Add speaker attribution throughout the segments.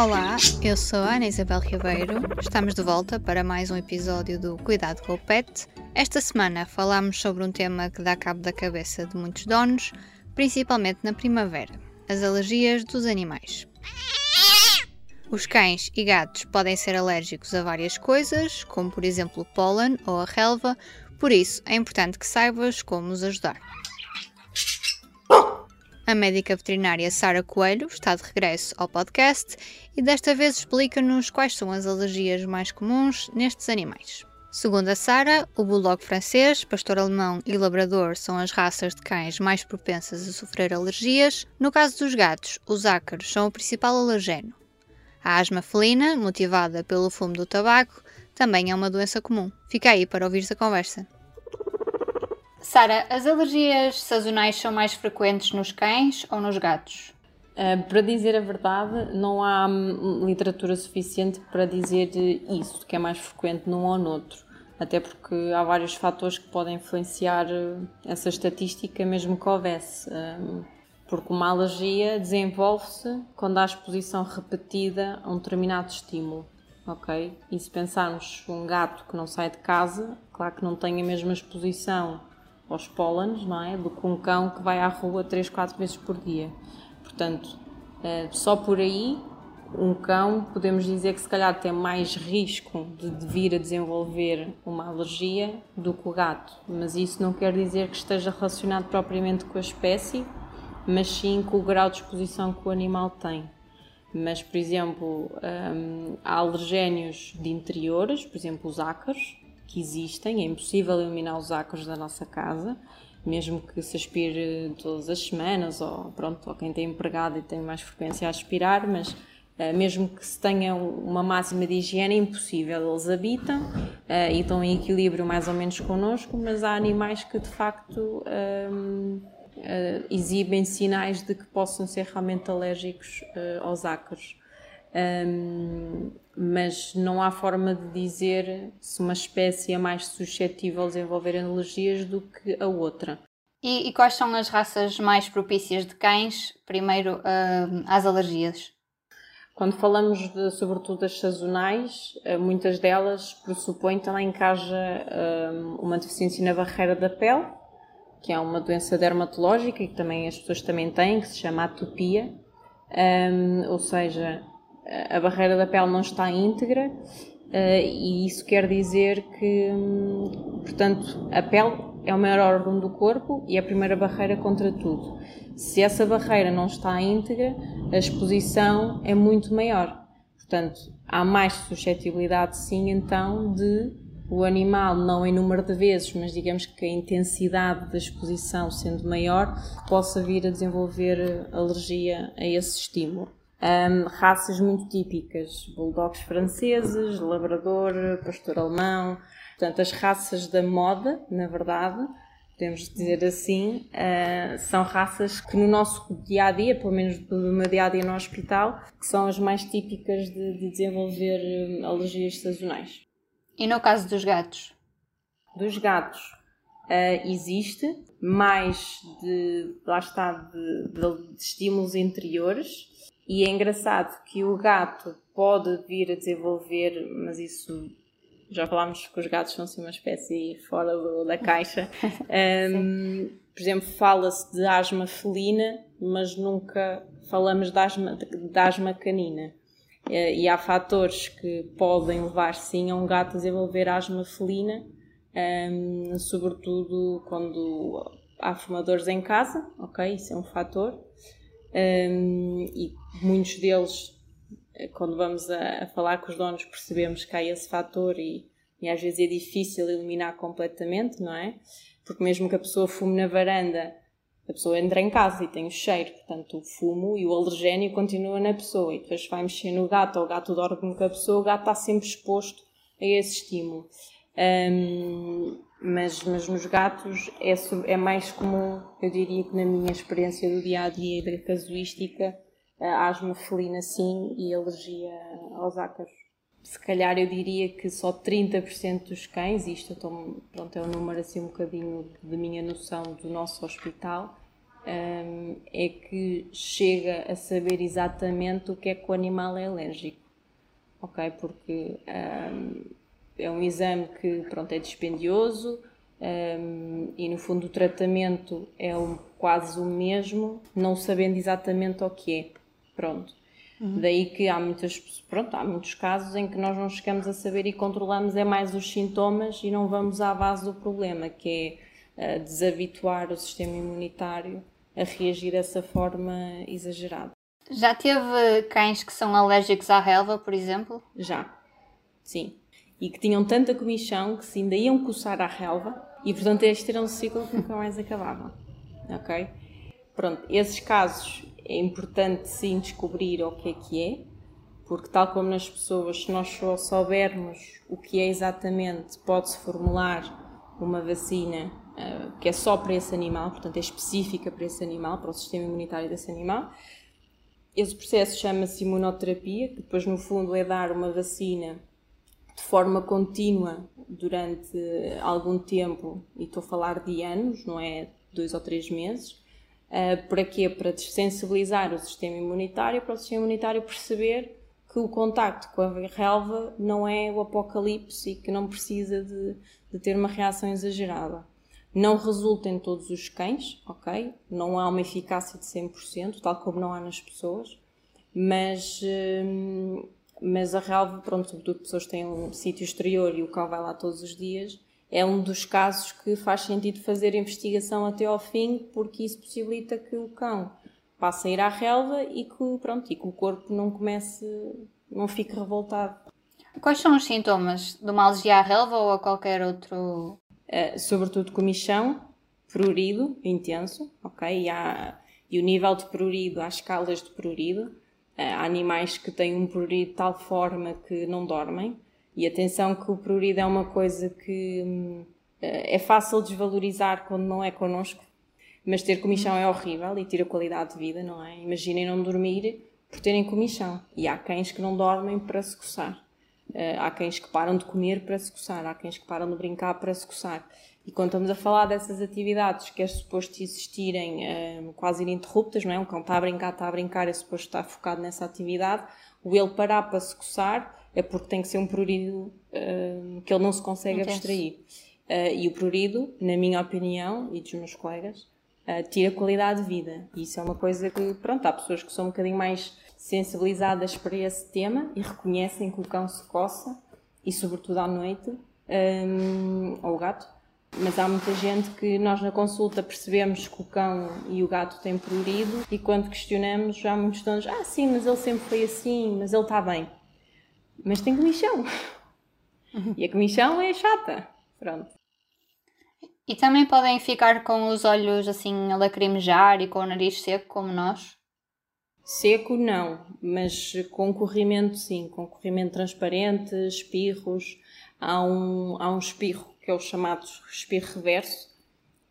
Speaker 1: Olá, eu sou a Ana Isabel Ribeiro. Estamos de volta para mais um episódio do Cuidado com o Pet. Esta semana falamos sobre um tema que dá cabo da cabeça de muitos donos, principalmente na primavera: as alergias dos animais. Os cães e gatos podem ser alérgicos a várias coisas, como por exemplo o pólen ou a relva, por isso é importante que saibas como os ajudar. A médica veterinária Sara Coelho está de regresso ao podcast e desta vez explica-nos quais são as alergias mais comuns nestes animais. Segundo a Sara, o bulldog francês, pastor alemão e labrador são as raças de cães mais propensas a sofrer alergias. No caso dos gatos, os ácaros são o principal alergeno. A asma felina, motivada pelo fumo do tabaco, também é uma doença comum. Fica aí para ouvir a conversa. Sara, as alergias sazonais são mais frequentes nos cães ou nos gatos?
Speaker 2: Uh, para dizer a verdade, não há hum, literatura suficiente para dizer isso, que é mais frequente num ou noutro. Até porque há vários fatores que podem influenciar uh, essa estatística, mesmo que houvesse. Um, porque uma alergia desenvolve-se quando há exposição repetida a um determinado estímulo. Ok? E se pensarmos um gato que não sai de casa, claro que não tem a mesma exposição aos pólenes, não é? Do que um cão que vai à rua 3, 4 vezes por dia. Portanto, eh, só por aí, um cão podemos dizer que se calhar tem mais risco de, vir a desenvolver uma alergia do que o gato. Mas isso não quer dizer que esteja relacionado propriamente com a espécie, mas sim com o grau de exposição que o animal tem. Mas, por exemplo, hum, há alergénios de interiores, por exemplo, os ácaros, que existem, é impossível eliminar os ácaros da nossa casa, mesmo que se aspire todas as semanas, ou pronto, ou quem tem empregado e tem mais frequência a aspirar, mas uh, mesmo que se tenha uma máxima de higiene, é impossível. Eles habitam uh, e estão em equilíbrio mais ou menos connosco, mas há animais que de facto eh, exibem sinais de que possam ser realmente alérgicos aos ácaros. Um, mas não há forma de dizer se uma espécie é mais suscetível a desenvolver alergias do que a outra.
Speaker 1: E, e quais são as raças mais propícias de cães, primeiro, uh, às alergias?
Speaker 2: Quando falamos de, sobretudo das sazonais, uh, muitas delas pressupõem também que haja uh, uma deficiência na barreira da pele, que é uma doença dermatológica e que também as pessoas também têm, que se chama atopia, um, ou seja, a barreira da pele não está íntegra Uh, e isso quer dizer que, hum, portanto, a pele é o maior órgão do corpo e é a primeira barreira contra tudo. Se essa barreira não está íntegra, a exposição é muito maior. Portanto, há mais suscetibilidade, sim, então, de o animal, não em número de vezes, mas digamos que a intensidade da exposição sendo maior, possa vir a desenvolver alergia a esse estímulo. Um, raças muito típicas, bulldogs franceses, labrador, pastor alemão, portanto as raças da moda, na verdade, podemos dizer assim, uh, são raças que no nosso dia a dia, pelo menos no meu dia a dia no hospital, que são as mais típicas de, de desenvolver alergias sazonais.
Speaker 1: E no caso dos gatos?
Speaker 2: Dos gatos, uh, existe mais de, lá está, de, de, de estímulos interiores, e é engraçado que o gato pode vir a desenvolver, mas isso já falámos que os gatos são assim uma espécie fora do, da caixa. Um, por exemplo, fala-se de asma felina, mas nunca falamos de asma, de asma canina. E há fatores que podem levar sim a um gato a desenvolver asma felina, um, sobretudo quando há fumadores em casa, ok? Isso é um fator um, e muitos deles, eh, quando vamos a, a, falar com os donos, percebemos que há esse fator e, e às vezes é difícil eliminar completamente, não é? Porque mesmo que a pessoa fume na varanda, a pessoa entra em casa e tem o cheiro, portanto o fumo e o alergénio continua na pessoa e depois vai mexer no gato ou o gato dorme com a pessoa, o gato está sempre exposto a esse estímulo. Um, Mas, mas nos gatos é, é mais comum, eu diria que na minha experiência do dia a dia e da casuística, asma felina sim e alergia aos ácaros. Se calhar eu diria que só 30% dos cães, isto estou, pronto, é um número assim um bocadinho de minha noção do nosso hospital, um, é que chega a saber exatamente o que é que o animal é alérgico. Ok? Porque um, é um exame que pronto, é dispendioso um, e no fundo o tratamento é um, quase o mesmo, não sabendo exatamente o que é. Pronto. Uhum. Daí que há, muitas, pronto, há muitos casos em que nós não chegamos a saber e controlamos é mais os sintomas e não vamos à base do problema, que é uh, desabituar o sistema imunitário a reagir dessa forma exagerada.
Speaker 1: Já teve cães que são alérgicos à relva, por exemplo?
Speaker 2: Já, sim. E que tinham tanta comichão que se ainda iam coçar à relva e, portanto, este era um ciclo que nunca mais acabava. Ok? Pronto, esses casos é importante sim descobrir o que é que é, porque tal como nas pessoas, se nós só soubermos o que é exatamente, pode-se formular uma vacina uh, que é só para esse animal, portanto é específica para esse animal, para o sistema imunitário desse animal. Esse processo chama-se imunoterapia, que depois no fundo é dar uma vacina de forma contínua durante algum tempo, e estou a falar de anos, não é dois ou três meses, Uh, para quê? Para desensibilizar o sistema imunitário, para o sistema imunitário perceber que o contacto com a relva não é o apocalipse e que não precisa de, de ter uma reação exagerada. Não resulta em todos os cães, ok? Não há uma eficácia de 100%, tal como não há nas pessoas, mas, hum, mas a relva, pronto, sobretudo pessoas têm um sítio exterior e o cão vai lá todos os dias, é um dos casos que faz sentido fazer a investigação até ao fim, porque isso possibilita que o cão passe a ir à relva e que, pronto, e que o corpo não comece, não fique revoltado.
Speaker 1: Quais são os sintomas de uma alergia à relva ou a qualquer outro?
Speaker 2: Uh, sobretudo comichão, prurido intenso, ok? E, há, e o nível de prurido, há escalas de prurido. Uh, há animais que têm um prurido de tal forma que não dormem. E atenção que o prurido é uma coisa que hum, é fácil desvalorizar quando não é connosco, mas ter comichão é horrível e tira qualidade de vida, não é? Imaginem não dormir por terem comichão. E há cães que não dormem para se coçar. Uh, há cães que param de comer para se coçar. Há cães que param de brincar para se coçar. E quando estamos a falar dessas atividades que é suposto existirem uh, quase ininterruptas, não é? Um cão está a brincar, está a brincar, é suposto estar focado nessa atividade. O ele parar para se coçar é porque tem que ser um prurido uh, que ele não se consegue Intenso. abstrair. Uh, e o prurido, na minha opinião e dos meus colegas, uh, tira qualidade de vida. E isso é uma coisa que, pronto, há pessoas que são um bocadinho mais sensibilizadas para esse tema e reconhecem que o cão se coça, e sobretudo à noite, um, ou o gato. Mas há muita gente que nós na consulta percebemos que o cão e o gato têm prurido e quando questionamos já muitos donos, ah sim, mas ele sempre foi assim, mas ele está bem mas tem comichão. E a comichão é chata. Pronto.
Speaker 1: E também podem ficar com os olhos assim a lacrimejar e com o nariz seco, como nós?
Speaker 2: Seco não, mas com corrimento sim, com corrimento transparente, espirros. Há um, há um espirro que é o chamado espirro reverso,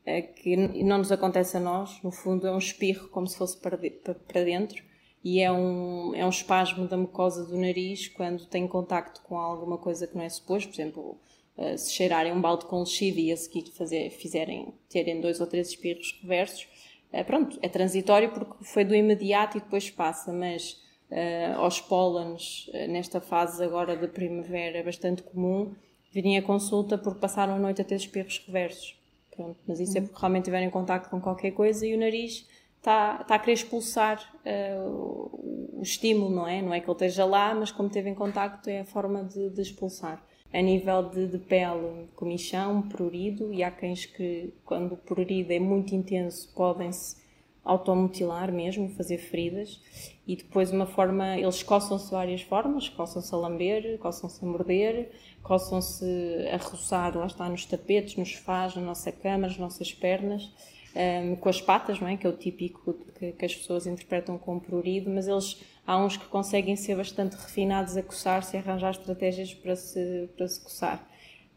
Speaker 2: eh, que não nos acontece a nós, no fundo é um espirro como se fosse para, para dentro, e é um, é um espasmo da mucosa do nariz quando tem contacto com alguma coisa que não é suposto, por exemplo, uh, se cheirarem um balde com lexívia e a seguir fazer, fizerem, terem dois ou três espirros reversos, uh, pronto, é transitório porque foi do imediato e depois passa, mas uh, aos pólenes, nesta fase agora da primavera, é bastante comum virem a consulta porque passaram a noite a ter espirros reversos. Pronto, mas isso é porque realmente tiverem contacto com qualquer coisa e o nariz está, está a querer expulsar uh, o estímulo, não é? Não é que ele esteja lá, mas como teve em contacto é a forma de, de expulsar. A nível de, de pele, comichão, prurido, e há cães que, quando o prurido é muito intenso, podem-se automutilar mesmo, fazer feridas. E depois uma forma, eles coçam-se de várias formas, coçam-se a lamber, coçam-se a morder, coçam-se a roçar, lá está, nos tapetes, nos sofás, na nossa cama, nas nossas pernas um, com as patas, não é? que é o típico que, que, as pessoas interpretam como prurido, mas eles há uns que conseguem ser bastante refinados a coçar-se e arranjar estratégias para se, para se coçar.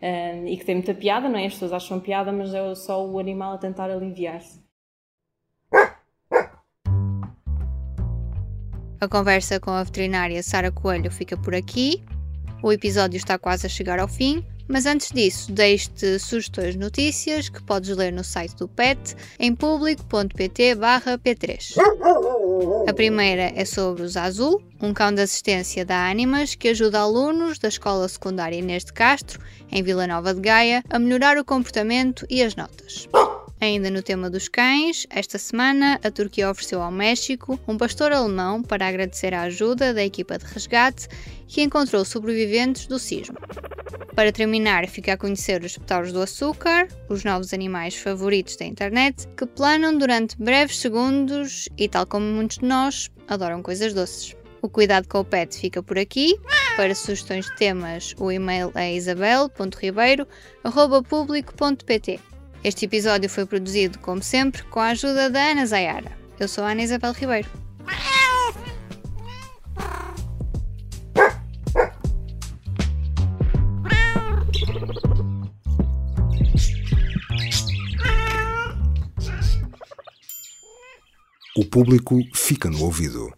Speaker 2: uh, e que tem muita piada, não é? As pessoas acham piada, mas é só o animal a tentar aliviar-se.
Speaker 1: A conversa com a veterinária Sara Coelho fica por aqui. O episódio está quase a chegar ao fim, mas antes disso, deixe-te sugestões notícias que podes ler no site do PET em público.pt/p3. A primeira é sobre o Zazul, um cão de assistência da Animas que ajuda alunos da escola secundária Inês de Castro, em Vila Nova de Gaia, a melhorar o comportamento e as notas. Ainda no tema dos cães, esta semana a Turquia ofereceu ao México um pastor alemão para agradecer a ajuda da equipa de resgate que encontrou sobreviventes do sismo. Para terminar, fica a conhecer os petauros do açúcar, os novos animais favoritos da internet, que planam durante breves segundos e, tal como muitos de nós, adoram coisas doces. O Cuidado com o Pet fica por aqui. Para sugestões de temas, o e-mail é isabel.ribeiro.público.pt. Este episódio foi produzido, como sempre, com a ajuda da Ana Zayara. Eu sou a Ana Isabel Ribeiro.
Speaker 3: O público fica no ouvido.